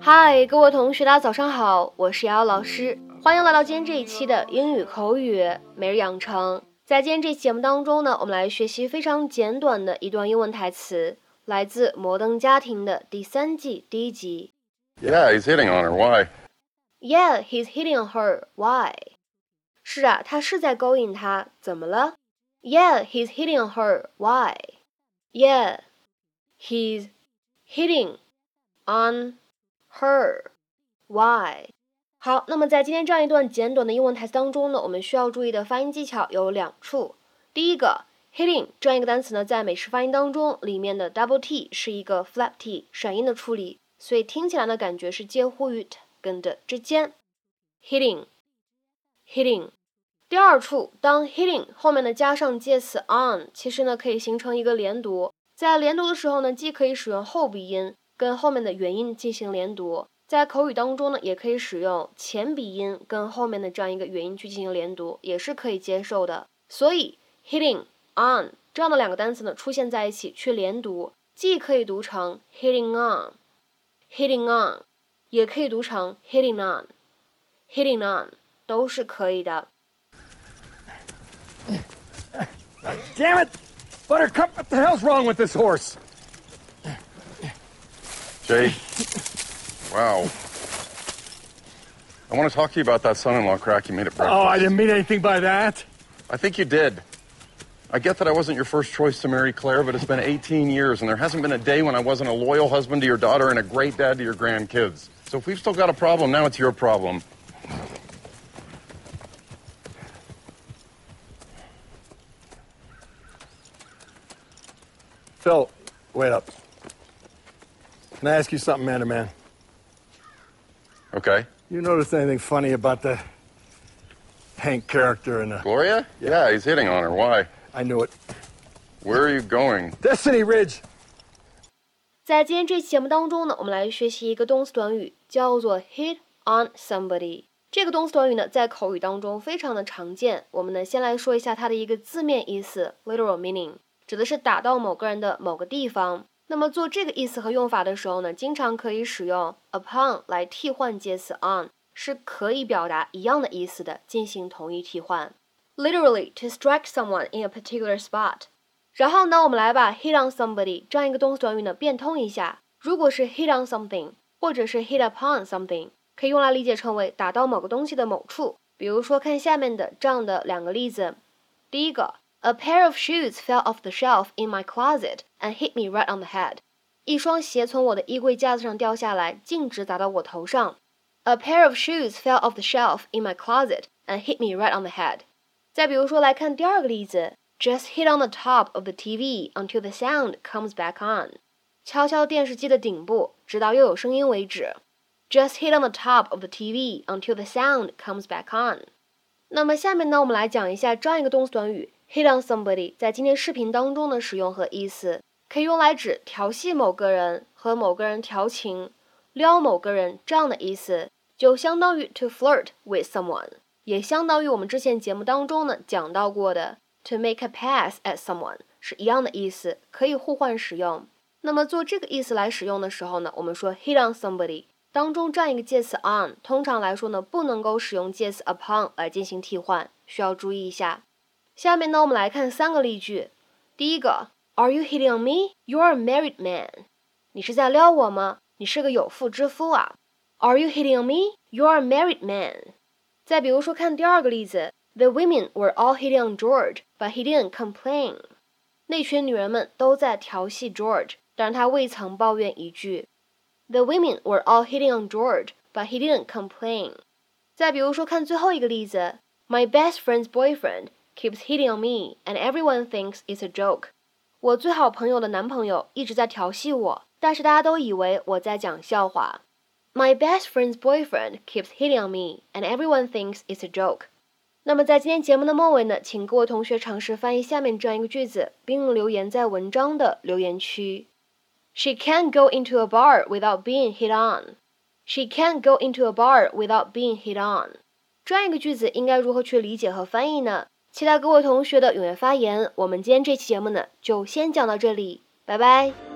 嗨，各位同学，大家早上好，我是瑶瑶老师，欢迎来到今天这一期的英语口语每日养成。在今天这期节目当中呢，我们来学习非常简短的一段英文台词，来自《摩登家庭》的第三季第一集。Yeah, he's hitting on her. Why? Yeah, he's hitting her. Why? 是啊，他是在勾引她，怎么了？Yeah, he's hitting her. Why? Yeah, he's hitting on her. Why? 好，那么在今天这样一段简短的英文台词当中呢，我们需要注意的发音技巧有两处。第一个，hitting 这样一个单词呢，在美式发音当中，里面的 double t 是一个 flap t 闪音的处理，所以听起来呢，感觉是介乎于跟的之间。hitting，hitting。第二处，当 hitting 后面呢加上介词 on，其实呢可以形成一个连读。在连读的时候呢，既可以使用后鼻音跟后面的元音进行连读，在口语当中呢，也可以使用前鼻音跟后面的这样一个元音去进行连读，也是可以接受的。所以 hitting on 这样的两个单词呢出现在一起去连读，既可以读成 hitting on，hitting on，也可以读成 hitting on，hitting on，都是可以的。 Damn it! Buttercup, what the hell's wrong with this horse? Jay. Wow. I want to talk to you about that son-in-law crack you made at breakfast. Oh, I didn't mean anything by that. I think you did. I get that I wasn't your first choice to marry Claire, but it's been 18 years, and there hasn't been a day when I wasn't a loyal husband to your daughter and a great dad to your grandkids. So if we've still got a problem, now it's your problem. Phil, wait up. Can I ask you something, man to man? Okay. You notice anything funny about the Hank character in the. Gloria? Yeah, he's hitting on her. Why? I knew it. Where are you going? Destiny Ridge! 在今天这期节目当中呢，我们来学习一个动词短语，叫做 hit on somebody。这个动词短语呢，在口语当中非常的常见。我们呢，先来说一下它的一个字面意思 （literal meaning），指的是打到某个人的某个地方。那么做这个意思和用法的时候呢，经常可以使用 upon 来替换介词 on，是可以表达一样的意思的，进行同义替换。Literally to strike someone in a particular spot。然后呢，我们来把 hit on somebody 这样一个动词短语呢变通一下。如果是 hit on something，或者是 hit upon something，可以用来理解成为打到某个东西的某处。比如说，看下面的这样的两个例子。第一个，A pair of shoes fell off the shelf in my closet and hit me right on the head。一双鞋从我的衣柜架子上掉下来，径直砸到我头上。A pair of shoes fell off the shelf in my closet and hit me right on the head。 再比如说，来看第二个例子。Just hit on the top of the TV until the sound comes back on。敲敲电视机的顶部，直到又有声音为止。Just hit on the top of the TV until the sound comes back on。那么下面呢，我们来讲一下这样一个动词短语 hit on somebody 在今天视频当中的使用和意思，可以用来指调戏某个人、和某个人调情、撩某个人这样的意思，就相当于 to flirt with someone，也相当于我们之前节目当中呢讲到过的。To make a pass at someone 是一样的意思，可以互换使用。那么做这个意思来使用的时候呢，我们说 hit on somebody 当中这样一个介词 on，通常来说呢不能够使用介词 upon 来进行替换，需要注意一下。下面呢我们来看三个例句。第一个，Are you hitting on me? You're a married man。你是在撩我吗？你是个有妇之夫啊。Are you hitting on me? You're a married man。再比如说看第二个例子。The women were all hitting on George, but he didn't complain. 那群女人们都在调戏 George，但是他未曾抱怨一句。The women were all hitting on George, but he didn't complain. 再比如说，看最后一个例子，My best friend's boyfriend keeps hitting on me, and everyone thinks it's a joke. 我最好朋友的男朋友一直在调戏我，但是大家都以为我在讲笑话。 My best friend's boyfriend keeps hitting on me, and everyone thinks it's a joke. 那么在今天节目的末尾呢，请各位同学尝试翻译下面这样一个句子，并留言在文章的留言区。She can't go into a bar without being hit on. She can't go into a bar without being hit on. 这样一个句子应该如何去理解和翻译呢？期待各位同学的踊跃发言。我们今天这期节目呢，就先讲到这里，拜拜。